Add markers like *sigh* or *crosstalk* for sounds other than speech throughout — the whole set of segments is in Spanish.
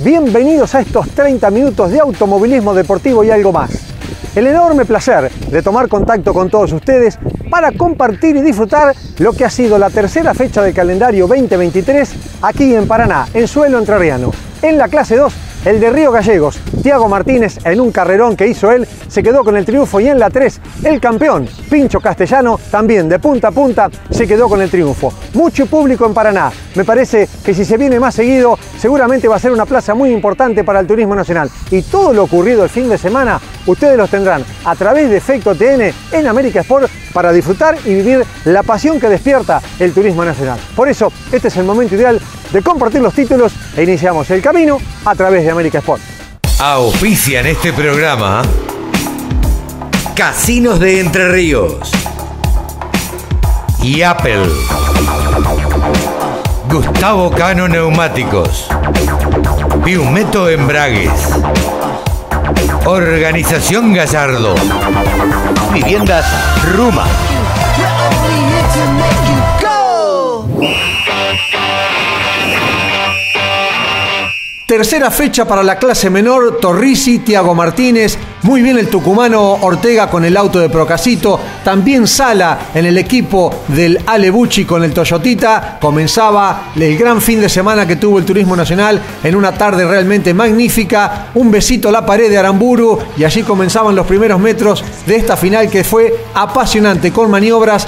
Bienvenidos a estos 30 minutos de automovilismo deportivo y algo más. El enorme placer de tomar contacto con todos ustedes para compartir y disfrutar lo que ha sido la tercera fecha del calendario 2023 aquí en Paraná, en suelo entrerriano. En la clase 2 el de Río Gallegos, Tiago Martínez, en un carrerón que hizo él, se quedó con el triunfo y en la 3, el campeón, Pincho Castellano, también de punta a punta, se quedó con el triunfo. Mucho público en Paraná. Me parece que si se viene más seguido, seguramente va a ser una plaza muy importante para el turismo nacional. Y todo lo ocurrido el fin de semana, ustedes los tendrán a través de Efecto TN en América Sport para disfrutar y vivir la pasión que despierta el turismo nacional. Por eso, este es el momento ideal de compartir los títulos e iniciamos el camino a través de América Sport. en este programa Casinos de Entre Ríos y Apple. Gustavo Cano Neumáticos. Biumeto Embragues. Organización Gallardo. Viviendas Ruma. Tercera fecha para la clase menor, Torrisi, Tiago Martínez, muy bien el tucumano Ortega con el auto de Procasito, también Sala en el equipo del Alebucci con el Toyotita. Comenzaba el gran fin de semana que tuvo el Turismo Nacional en una tarde realmente magnífica. Un besito a la pared de Aramburu y allí comenzaban los primeros metros de esta final que fue apasionante con maniobras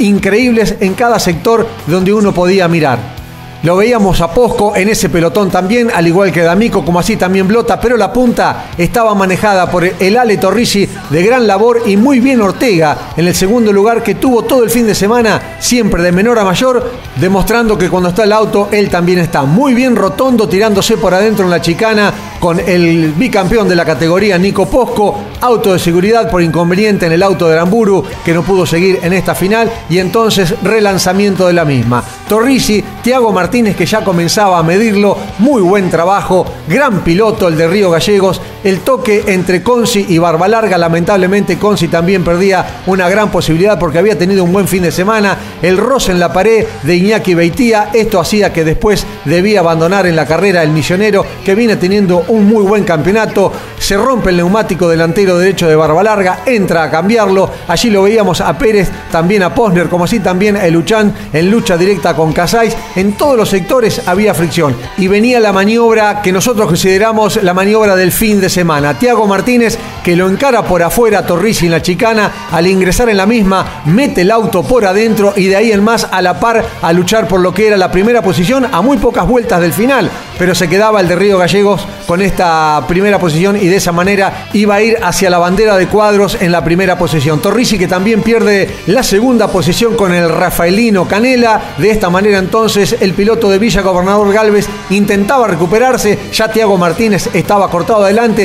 increíbles en cada sector donde uno podía mirar. Lo veíamos a Posco en ese pelotón también, al igual que D'Amico, como así también Blota, pero la punta estaba manejada por el Ale Torrisi de gran labor y muy bien Ortega en el segundo lugar que tuvo todo el fin de semana, siempre de menor a mayor, demostrando que cuando está el auto él también está muy bien rotondo, tirándose por adentro en la chicana con el bicampeón de la categoría Nico Posco, auto de seguridad por inconveniente en el auto de Aramburu que no pudo seguir en esta final y entonces relanzamiento de la misma. Torrisi, Tiago Martínez, que ya comenzaba a medirlo. Muy buen trabajo, gran piloto el de Río Gallegos. El toque entre Conci y Barbalarga, lamentablemente Conci también perdía una gran posibilidad porque había tenido un buen fin de semana. El roce en la pared de Iñaki Beitía, esto hacía que después debía abandonar en la carrera el misionero que viene teniendo un muy buen campeonato. Se rompe el neumático delantero derecho de Barbalarga, entra a cambiarlo. Allí lo veíamos a Pérez, también a Posner, como así también a Luchán en lucha directa con Casais. En todos los sectores había fricción y venía la maniobra que nosotros consideramos la maniobra del fin de semana. Tiago Martínez que lo encara por afuera Torrisi en la chicana, al ingresar en la misma mete el auto por adentro y de ahí en más a la par a luchar por lo que era la primera posición a muy pocas vueltas del final, pero se quedaba el de Río Gallegos con esta primera posición y de esa manera iba a ir hacia la bandera de cuadros en la primera posición. Torrisi que también pierde la segunda posición con el Rafaelino Canela, de esta manera entonces el piloto de Villa Gobernador Galvez intentaba recuperarse, ya Tiago Martínez estaba cortado adelante.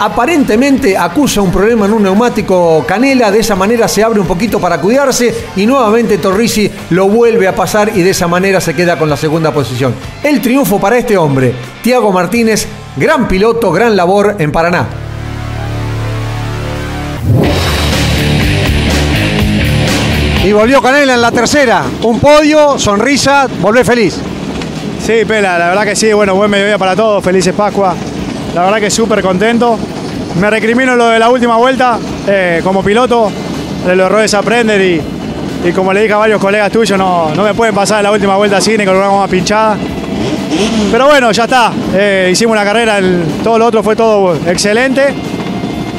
Aparentemente acusa un problema en un neumático Canela, de esa manera se abre un poquito para cuidarse y nuevamente Torrisi lo vuelve a pasar y de esa manera se queda con la segunda posición. El triunfo para este hombre, Tiago Martínez, gran piloto, gran labor en Paraná. Y volvió Canela en la tercera. Un podio, sonrisa, volvé feliz. Sí, Pela, la verdad que sí, bueno, buen mediodía para todos, felices Pascua. La verdad que súper contento. Me recrimino lo de la última vuelta eh, como piloto, de los errores aprender y, y como le dije a varios colegas tuyos, no, no me pueden pasar la última vuelta así ni con una goma pinchada. Pero bueno, ya está. Eh, hicimos una carrera, todo lo otro fue todo excelente.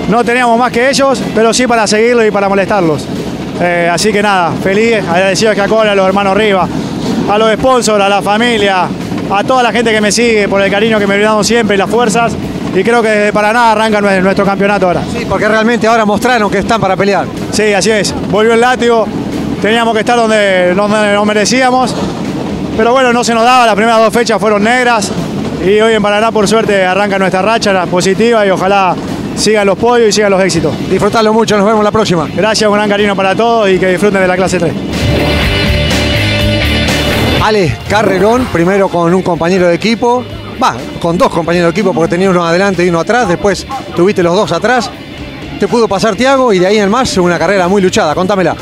No teníamos más que ellos, pero sí para seguirlos y para molestarlos. Eh, así que nada, feliz, agradecido a Cola, a los hermanos Rivas, a los sponsors, a la familia, a toda la gente que me sigue por el cariño que me brindaron siempre y las fuerzas. Y creo que desde Paraná arranca nuestro campeonato ahora. Sí, porque realmente ahora mostraron que están para pelear. Sí, así es. Volvió el látigo, teníamos que estar donde, nos merecíamos. Pero bueno, no se nos daba, las primeras dos fechas fueron negras. Y hoy en Paraná, por suerte, arranca nuestra racha positiva y ojalá sigan los podios y sigan los éxitos. Disfrutalo mucho, nos vemos la próxima. Gracias, un gran cariño para todos y que disfruten de la clase 3. Ale Carrerón, primero con un compañero de equipo, va, con dos compañeros de equipo porque tenía uno adelante y uno atrás, después tuviste los dos atrás. Te pudo pasar Tiago y de ahí en más una carrera muy luchada, contámela.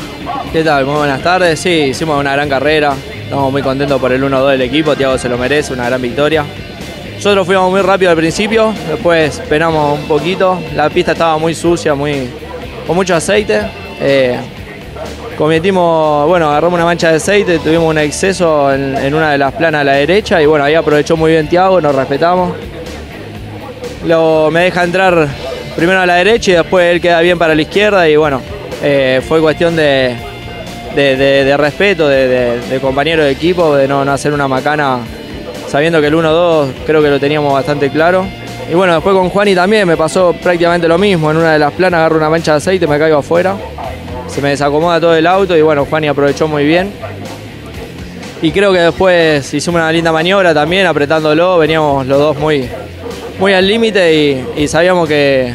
¿Qué tal? Muy buenas tardes. Sí, hicimos una gran carrera. Estamos muy contentos por el 1-2 del equipo. Tiago se lo merece, una gran victoria. Nosotros fuimos muy rápido al principio, después penamos un poquito. La pista estaba muy sucia, muy, con mucho aceite. Eh, cometimos, bueno, agarramos una mancha de aceite, tuvimos un exceso en, una de las planas a la derecha y bueno, ahí aprovechó muy bien Tiago, nos respetamos. Luego me deja entrar primero a la derecha y después él queda bien para la izquierda y bueno, eh, fue cuestión de, respeto, de, compañero de equipo, de no, hacer una macana sabiendo que el 1-2 creo que lo teníamos bastante claro. Y bueno, después con Juani también me pasó prácticamente lo mismo. En una de las planas agarro una mancha de aceite, me caigo afuera se me desacomoda todo el auto y bueno, Juani aprovechó muy bien. Y creo que después hicimos una linda maniobra también, apretándolo, veníamos los dos muy, muy al límite y, sabíamos que,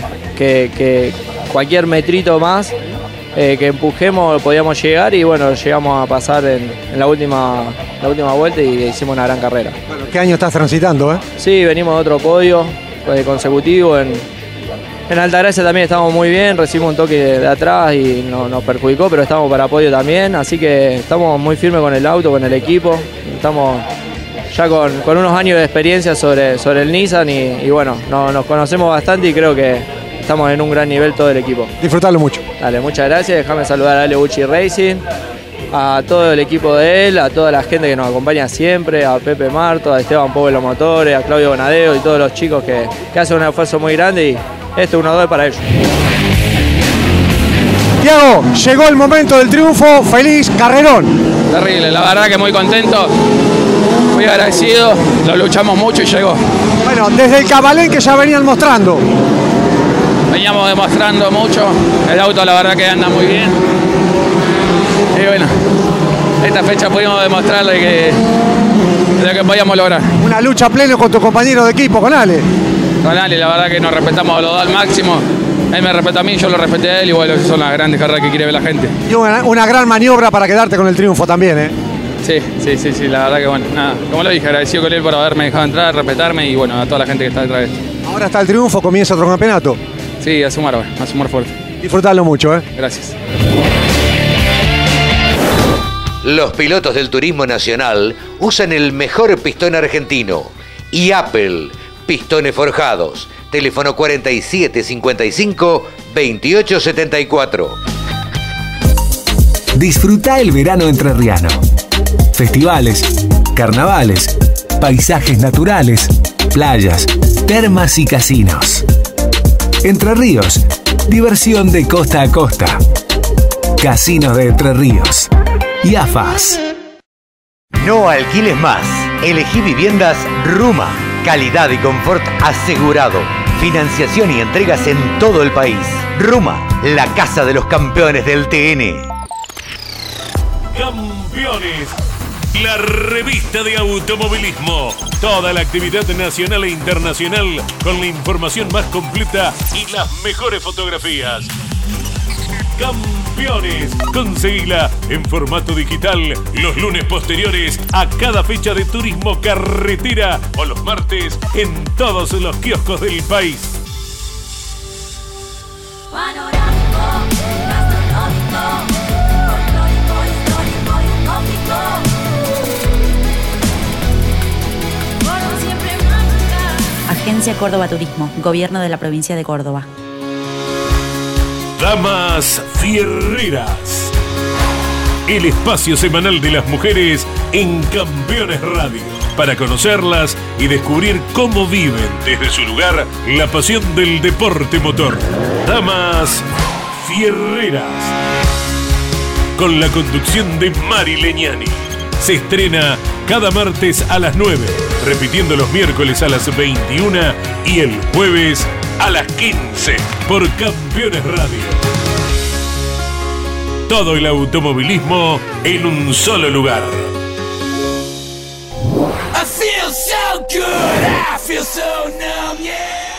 cualquier metrito más eh, que empujemos podíamos llegar y bueno, llegamos a pasar en, la, última, la última vuelta y hicimos una gran carrera. ¿Qué año estás transitando? Eh? Sí, venimos de otro podio eh, consecutivo en, en Altagracia también estamos muy bien, recibimos un toque de atrás y nos perjudicó, pero estamos para apoyo también, así que estamos muy firmes con el auto, con el equipo, estamos ya con, unos años de experiencia sobre, sobre el Nissan y, bueno, nos conocemos bastante y creo que estamos en un gran nivel todo el equipo. Disfrutarlo mucho. Dale, muchas gracias, déjame saludar a Ale Bucci Racing, a todo el equipo de él, a toda la gente que nos acompaña siempre, a Pepe Marto, a Esteban Los Motores, a Claudio Bonadeo y todos los chicos que, que hacen un esfuerzo muy grande y este 1-2 para ellos. Tiago, llegó el momento del triunfo, feliz carrerón. Terrible, la verdad que muy contento, muy agradecido, lo luchamos mucho y llegó. Bueno, desde el Cabalén que ya venían mostrando. Veníamos demostrando mucho, el auto la verdad que anda muy bien. Y bueno, esta fecha pudimos demostrarle que lo que podíamos lograr. Una lucha plena con tu compañero de equipo, con Ale la verdad que nos respetamos los dos al máximo. Él me respeta a mí, yo lo respeté a él y bueno, esas son las grandes carreras que quiere ver la gente. Y una, gran maniobra para quedarte con el triunfo también, ¿eh? Sí, sí, sí, sí, la verdad que bueno, nada, como lo dije, agradecido con él por haberme dejado entrar, respetarme y bueno, a toda la gente que está detrás de esto. Ahora está el triunfo, comienza otro campeonato. Sí, a sumar, a sumar fuerte. Disfrutarlo mucho, ¿eh? Gracias. Los pilotos del turismo nacional usan el mejor pistón argentino y Apple Pistones Forjados. Teléfono 4755 2874. Disfruta el verano entrerriano. Festivales, carnavales, paisajes naturales, playas, termas y casinos. Entre Ríos, diversión de costa a costa. Casinos de Entre Ríos. Y AFAS. No alquiles más. Elegí viviendas Ruma Calidad y confort asegurado. Financiación y entregas en todo el país. Ruma, la casa de los campeones del TN. Campeones. La revista de automovilismo. Toda la actividad nacional e internacional con la información más completa y las mejores fotografías. Campeones. Conseguila en formato digital los lunes posteriores a cada fecha de turismo carretera o los martes en todos los kioscos del país. Agencia Córdoba Turismo, Gobierno de la Provincia de Córdoba. Damas Fierreras. El espacio semanal de las mujeres en Campeones Radio. Para conocerlas y descubrir cómo viven desde su lugar la pasión del deporte motor. Damas Fierreras. Con la conducción de Mari Leñani. Se estrena cada martes a las 9, repitiendo los miércoles a las 21 y el jueves a las 15 por Campeones Radio. Todo el automovilismo en un solo lugar.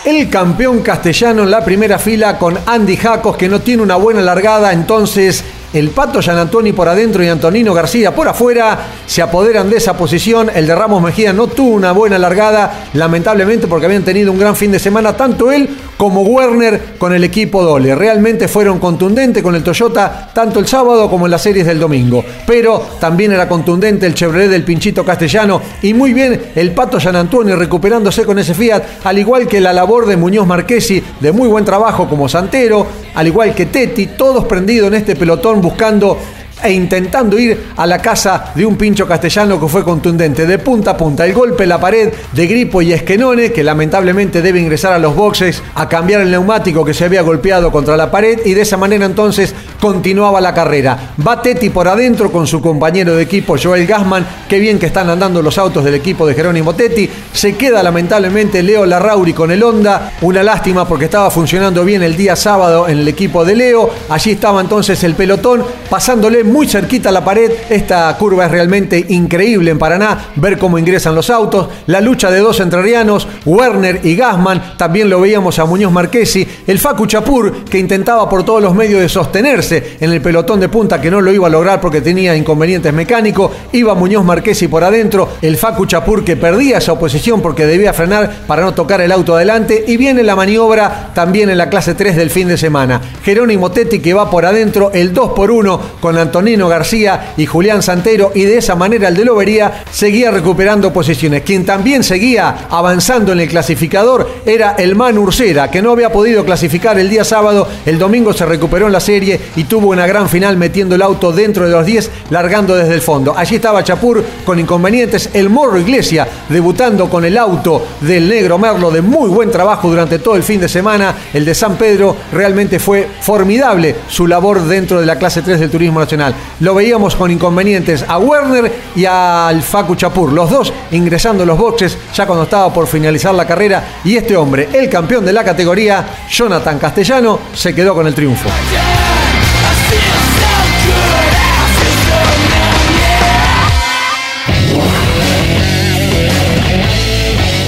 El campeón castellano en la primera fila con Andy Jacos que no tiene una buena largada, entonces el Pato Antoni por adentro y Antonino García por afuera se apoderan de esa posición. El de Ramos Mejía no tuvo una buena largada, lamentablemente porque habían tenido un gran fin de semana, tanto él como Werner con el equipo Dole. Realmente fueron contundentes con el Toyota tanto el sábado como en las series del domingo. Pero también era contundente el Chevrolet del Pinchito Castellano y muy bien el Pato San Antonio recuperándose con ese Fiat, al igual que la labor de Muñoz Marquesi de muy buen trabajo como Santero, al igual que Teti, todos prendidos en este pelotón buscando e intentando ir a la casa de un pincho castellano que fue contundente de punta a punta. El golpe la pared de Gripo y Esquenone, que lamentablemente debe ingresar a los boxes a cambiar el neumático que se había golpeado contra la pared y de esa manera entonces continuaba la carrera. Va Teti por adentro con su compañero de equipo Joel Gassman. Qué bien que están andando los autos del equipo de Jerónimo Tetti. Se queda lamentablemente Leo Larrauri con el Honda. Una lástima porque estaba funcionando bien el día sábado en el equipo de Leo. Allí estaba entonces el pelotón pasándole muy cerquita a la pared. Esta curva es realmente increíble en Paraná. Ver cómo ingresan los autos. La lucha de dos entrerrianos, Werner y Gassman. También lo veíamos a Muñoz Marquesi. El Facu Chapur, que intentaba por todos los medios de sostenerse en el pelotón de punta, que no lo iba a lograr porque tenía inconvenientes mecánicos. Iba Muñoz Marquesi por adentro. El Facu Chapur, que perdía esa oposición porque debía frenar para no tocar el auto adelante. Y viene la maniobra también en la clase 3 del fin de semana. Jerónimo Tetti, que va por adentro, el 2 por 1 con Antonio Nino García y Julián Santero y de esa manera el de Lobería seguía recuperando posiciones. Quien también seguía avanzando en el clasificador era el Man Ursera, que no había podido clasificar el día sábado, el domingo se recuperó en la serie y tuvo una gran final metiendo el auto dentro de los 10, largando desde el fondo. Allí estaba Chapur con inconvenientes, el Morro Iglesia debutando con el auto del negro Merlo de muy buen trabajo durante todo el fin de semana. El de San Pedro realmente fue formidable su labor dentro de la clase 3 del Turismo Nacional lo veíamos con inconvenientes a Werner y al Facu Chapur, los dos ingresando en los boxes ya cuando estaba por finalizar la carrera y este hombre, el campeón de la categoría, Jonathan Castellano, se quedó con el triunfo.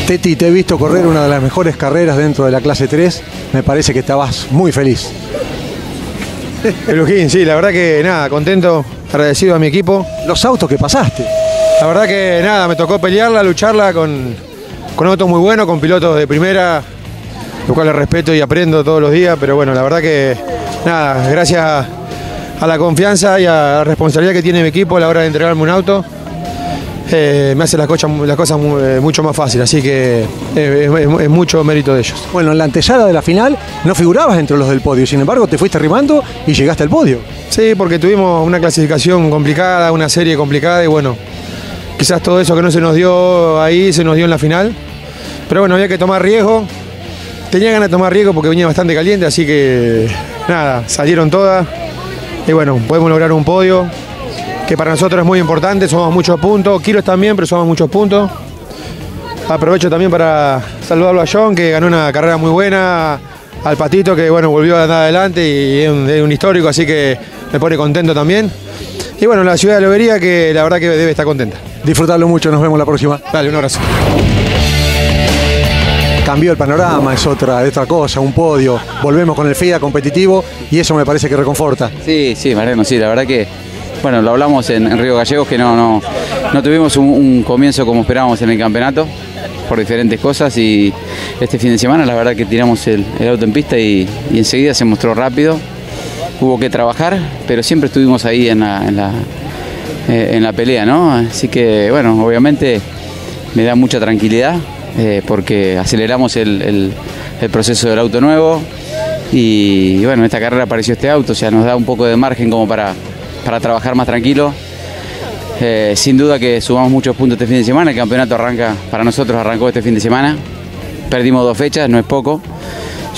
Teti, te he visto correr una de las mejores carreras dentro de la clase 3. Me parece que estabas muy feliz. Elujín, sí, la verdad que nada, contento, agradecido a mi equipo. Los autos que pasaste. La verdad que nada, me tocó pelearla, lucharla con, con autos muy buenos, con pilotos de primera, lo cual le respeto y aprendo todos los días, pero bueno, la verdad que nada, gracias a la confianza y a la responsabilidad que tiene mi equipo a la hora de entregarme un auto, eh, me hace las cosas, las cosas eh, mucho más fáciles, así que es, mucho mérito de ellos. Bueno, en la antesala de la final no figurabas entre los del podio, sin embargo te fuiste arrimando y llegaste al podio. Sí, porque tuvimos una clasificación complicada, una serie complicada y bueno, quizás todo eso que no se nos dio ahí se nos dio en la final, pero bueno, había que tomar riesgo. Tenía ganas de tomar riesgo porque venía bastante caliente, así que nada, salieron todas y bueno, podemos lograr un podio que para nosotros es muy importante, somos muchos puntos, Kilos también, pero somos muchos puntos. Aprovecho también para saludarlo a John, que ganó una carrera muy buena, al Patito, que bueno, volvió a andar adelante y es un, histórico, así que me pone contento también. Y bueno, la ciudad de Lobería, que la verdad que debe estar contenta. Disfrutarlo mucho, nos vemos la próxima. Dale, un abrazo. Cambió el panorama, es otra, es otra cosa, un podio. Volvemos con el FIA competitivo y eso me parece que reconforta. Sí, sí, Mariano, sí, la verdad que bueno, lo hablamos en, Río Gallegos que no, no, no tuvimos un, comienzo como esperábamos en el campeonato por diferentes cosas y este fin de semana la verdad que tiramos el, auto en pista y, enseguida se mostró rápido. Hubo que trabajar, pero siempre estuvimos ahí en la, en la, eh, pelea, ¿no? Así que bueno, obviamente me da mucha tranquilidad eh, porque aceleramos el, proceso del auto nuevo y, y bueno, en esta carrera apareció este auto, o sea, nos da un poco de margen como para para trabajar más tranquilo. Eh, sin duda que sumamos muchos puntos este fin de semana, el campeonato arranca, para nosotros arrancó este fin de semana, perdimos dos fechas, no es poco.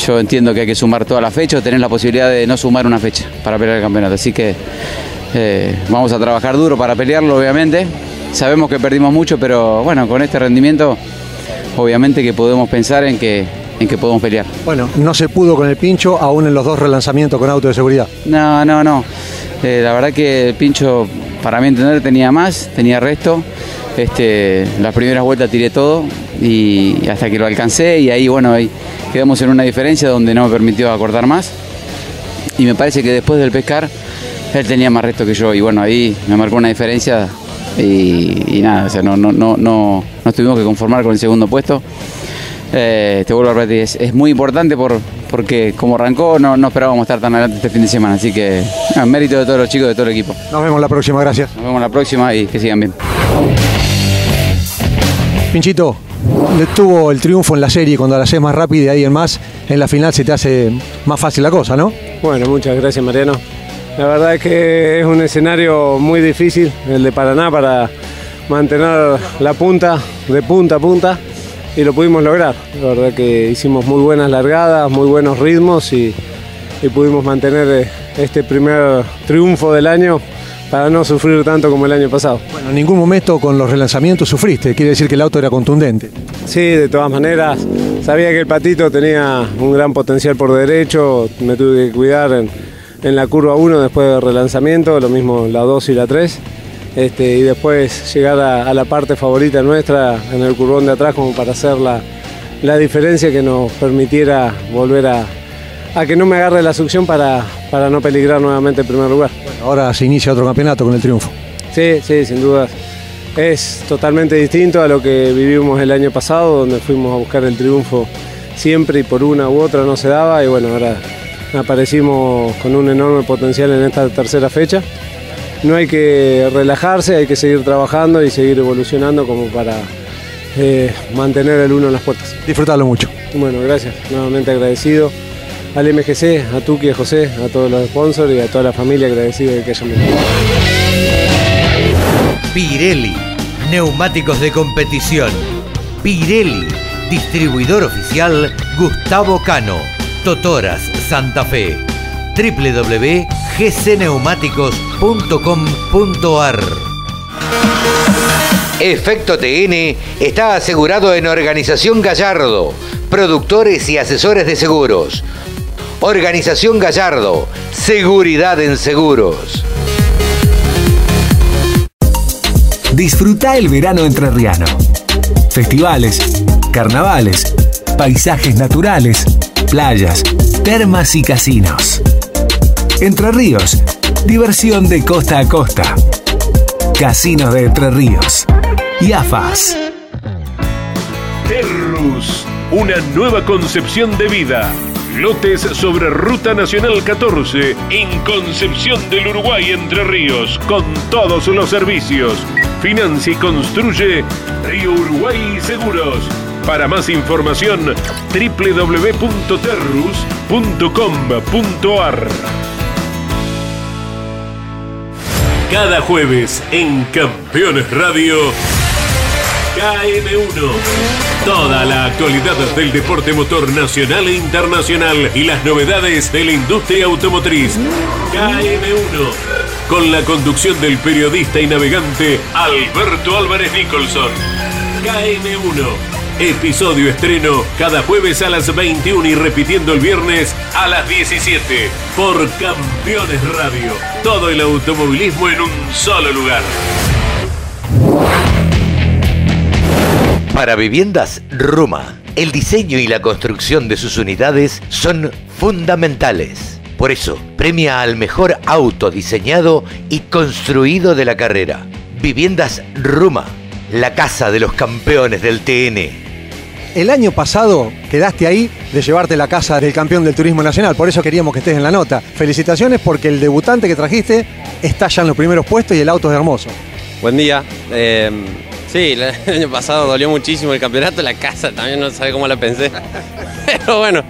Yo entiendo que hay que sumar todas las fechas, tener la posibilidad de no sumar una fecha para pelear el campeonato. Así que eh, vamos a trabajar duro para pelearlo, obviamente. Sabemos que perdimos mucho, pero bueno, con este rendimiento, obviamente que podemos pensar en que, en que podemos pelear. Bueno, no se pudo con el pincho, aún en los dos relanzamientos con auto de seguridad. No, no, no. Eh, la verdad que el Pincho, para mí entender, tenía más, tenía resto. Este, las primeras vueltas tiré todo y hasta que lo alcancé y ahí bueno ahí quedamos en una diferencia donde no me permitió acortar más y me parece que después del pescar él tenía más resto que yo y bueno ahí me marcó una diferencia y, nada, o sea, no, no, no, no, nos tuvimos que conformar con el segundo puesto. Eh, te vuelvo a repetir, es, muy importante por, porque como arrancó no, no esperábamos estar tan adelante este fin de semana, así que mérito de todos los chicos, de todo el equipo. Nos vemos la próxima, gracias. Nos vemos la próxima y que sigan bien. Pinchito, tuvo el triunfo en la serie cuando la haces más rápida y ahí en más, en la final se te hace más fácil la cosa, ¿no? Bueno, muchas gracias Mariano. La verdad es que es un escenario muy difícil, el de Paraná, para mantener la punta de punta a punta y lo pudimos lograr. La verdad que hicimos muy buenas largadas, muy buenos ritmos y, pudimos mantener eh, este primer triunfo del año para no sufrir tanto como el año pasado. Bueno, en ningún momento con los relanzamientos sufriste, quiere decir que el auto era contundente. Sí, de todas maneras, sabía que el patito tenía un gran potencial por derecho, me tuve que cuidar en, en la curva 1 después del relanzamiento, lo mismo la 2 y la 3. Este, y después llegar a, la parte favorita nuestra en el curvón de atrás como para hacer la, diferencia que nos permitiera volver a, que no me agarre la succión para, para no peligrar nuevamente el primer lugar. ahora se inicia otro campeonato con el triunfo. Sí, sí, sin dudas. Es totalmente distinto a lo que vivimos el año pasado, donde fuimos a buscar el triunfo siempre y por una u otra no se daba. Y bueno, ahora aparecimos con un enorme potencial en esta tercera fecha. No hay que relajarse, hay que seguir trabajando y seguir evolucionando como para eh, mantener el uno en las puertas. Disfrutarlo mucho. Bueno, gracias. Nuevamente agradecido al MGC, a Tuki, a José, a todos los sponsors y a toda la familia agradecido de que hayan venido. Pirelli, neumáticos de competición. Pirelli, distribuidor oficial Gustavo Cano. Totoras Santa Fe. www.gcneumáticos.com.ar Efecto TN está asegurado en Organización Gallardo, productores y asesores de seguros. Organización Gallardo, seguridad en seguros. Disfruta el verano entrerriano. Festivales, carnavales, paisajes naturales playas, termas y casinos. Entre Ríos, diversión de costa a costa. Casinos de Entre Ríos. Y AFAS. Terrus, una nueva concepción de vida. Lotes sobre Ruta Nacional 14 en Concepción del Uruguay Entre Ríos con todos los servicios. Financia y construye Río Uruguay Seguros para más información, www.terrus.com.ar. Cada jueves en Campeones Radio, KM1. Toda la actualidad del deporte motor nacional e internacional y las novedades de la industria automotriz. KM1. Con la conducción del periodista y navegante Alberto Álvarez Nicholson. KM1 Episodio estreno cada jueves a las 21 y repitiendo el viernes a las 17 por Campeones Radio. Todo el automovilismo en un solo lugar. Para viviendas Ruma, el diseño y la construcción de sus unidades son fundamentales. Por eso, premia al mejor auto diseñado y construido de la carrera. Viviendas Ruma, la casa de los campeones del TN el año pasado quedaste ahí de llevarte la casa del campeón del turismo nacional, por eso queríamos que estés en la nota. Felicitaciones porque el debutante que trajiste está ya en los primeros puestos y el auto es hermoso. Buen día. Eh, sí, el *laughs* año pasado dolió muchísimo el campeonato, la casa también no sabe cómo la pensé. *laughs* Pero bueno,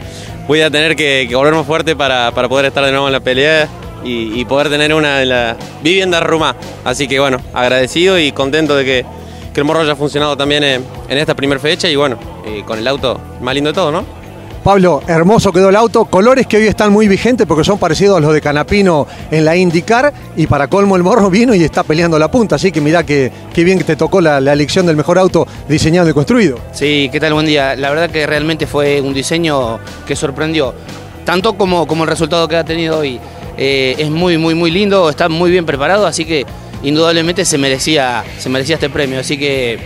voy a tener que, volverme fuerte para, poder estar de nuevo en la pelea y, poder tener una de las viviendas Ruma. Así que bueno, agradecido y contento de que que el morro haya funcionado también en, esta primera fecha y bueno, con el auto más lindo de todo, ¿no? Pablo, hermoso quedó el auto, colores que hoy están muy vigentes porque son parecidos a los de Canapino en la IndyCar y para colmo el morro vino y está peleando la punta, así que mirá que, bien que te tocó la, elección del mejor auto diseñado y construido. Sí, ¿qué tal? Buen día. La verdad que realmente fue un diseño que sorprendió, tanto como, como el resultado que ha tenido hoy. Eh, es muy, muy, muy lindo, está muy bien preparado, así que indudablemente se merecía, se merecía este premio. Así que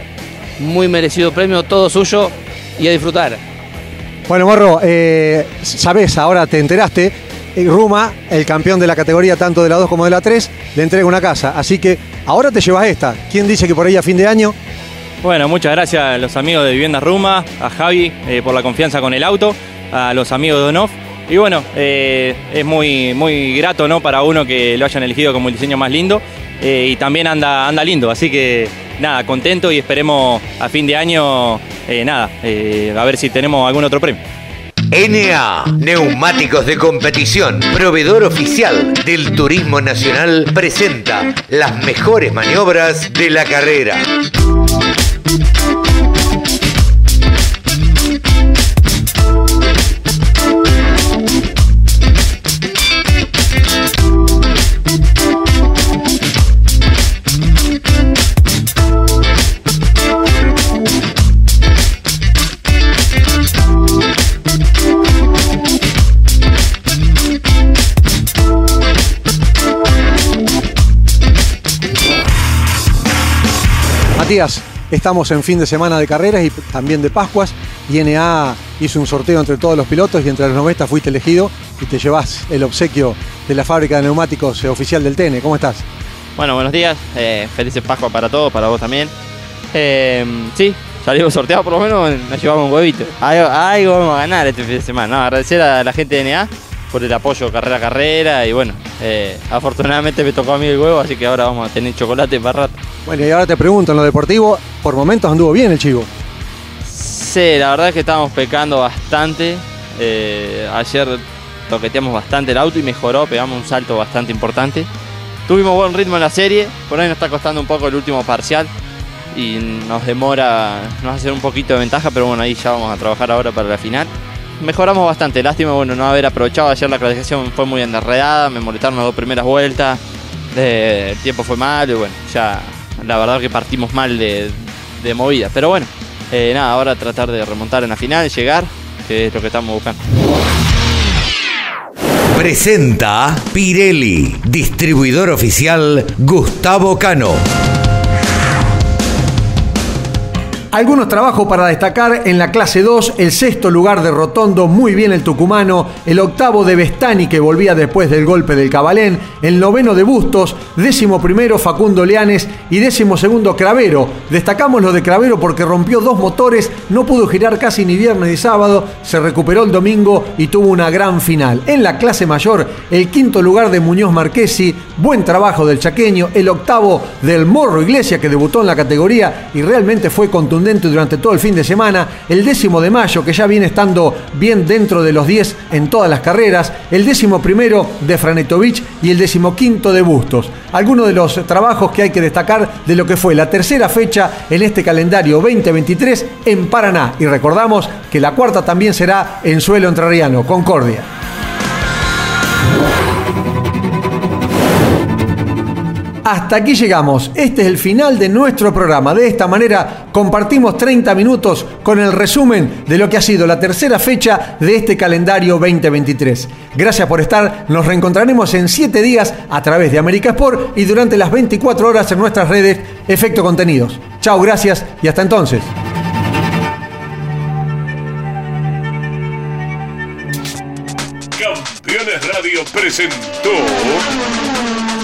muy merecido premio, todo suyo y a disfrutar. Bueno, Morro, eh, sabés, ahora te enteraste, eh, Ruma, el campeón de la categoría tanto de la 2 como de la 3, le entrega una casa. Así que ahora te llevas esta. ¿Quién dice que por ahí a fin de año? Bueno, muchas gracias a los amigos de Vivienda Ruma, a Javi eh, por la confianza con el auto, a los amigos de Donoff. Y bueno, eh, es muy, muy grato ¿no? para uno que lo hayan elegido como el diseño más lindo. eh, y también anda, anda lindo, así que nada, contento y esperemos a fin de año, eh, nada, a ver si tenemos algún otro premio. NA, Neumáticos de Competición, proveedor oficial del Turismo Nacional, presenta las mejores maniobras de la carrera. Estamos en fin de semana de carreras y también de Pascuas. INA hizo un sorteo entre todos los pilotos y entre los 90 fuiste elegido y te llevas el obsequio de la fábrica de neumáticos oficial del TN. ¿Cómo estás? Bueno, buenos días. eh, felices Pascua para todos, para vos también. Eh, sí, salimos sorteados por lo menos, nos llevamos un huevito. Algo, vamos a ganar este fin de semana. Agradecer a la gente de NA por el apoyo carrera a carrera y bueno, eh, afortunadamente me tocó a mí el huevo, así que ahora vamos a tener chocolate para rato. Bueno, y ahora te pregunto, en lo deportivo, por momentos anduvo bien el chivo. Sí, la verdad es que estábamos pecando bastante. Eh, ayer toqueteamos bastante el auto y mejoró, pegamos un salto bastante importante. Tuvimos buen ritmo en la serie, por ahí nos está costando un poco el último parcial y nos demora, nos hace un poquito de ventaja, pero bueno, ahí ya vamos a trabajar ahora para la final. Mejoramos bastante, lástima bueno, no haber aprovechado ayer la clasificación fue muy enredada, me molestaron las dos primeras vueltas, el tiempo fue malo y bueno, ya la verdad que partimos mal de, de movida, pero bueno, eh, nada, ahora tratar de remontar en la final, llegar, que es lo que estamos buscando. Presenta Pirelli, distribuidor oficial Gustavo Cano. Algunos trabajos para destacar en la clase 2, el sexto lugar de Rotondo, muy bien el tucumano, el octavo de Bestani que volvía después del golpe del Cabalén, el noveno de Bustos, décimo primero Facundo Leanes y décimo segundo Cravero. Destacamos lo de Cravero porque rompió dos motores, no pudo girar casi ni viernes ni sábado, se recuperó el domingo y tuvo una gran final. En la clase mayor, el quinto lugar de Muñoz Marquesi, buen trabajo del chaqueño, el octavo del Morro Iglesia que debutó en la categoría y realmente fue durante todo el fin de semana, el décimo de mayo que ya viene estando bien dentro de los 10 en todas las carreras, el décimo primero de Franetovich y el décimo quinto de Bustos. Algunos de los trabajos que hay que destacar de lo que fue la tercera fecha en este calendario 2023 en Paraná. Y recordamos que la cuarta también será en suelo entrerriano, Concordia. Hasta aquí llegamos. Este es el final de nuestro programa. De esta manera compartimos 30 minutos con el resumen de lo que ha sido la tercera fecha de este calendario 2023. Gracias por estar. Nos reencontraremos en 7 días a través de América Sport y durante las 24 horas en nuestras redes Efecto Contenidos. Chao, gracias y hasta entonces. Radio presentó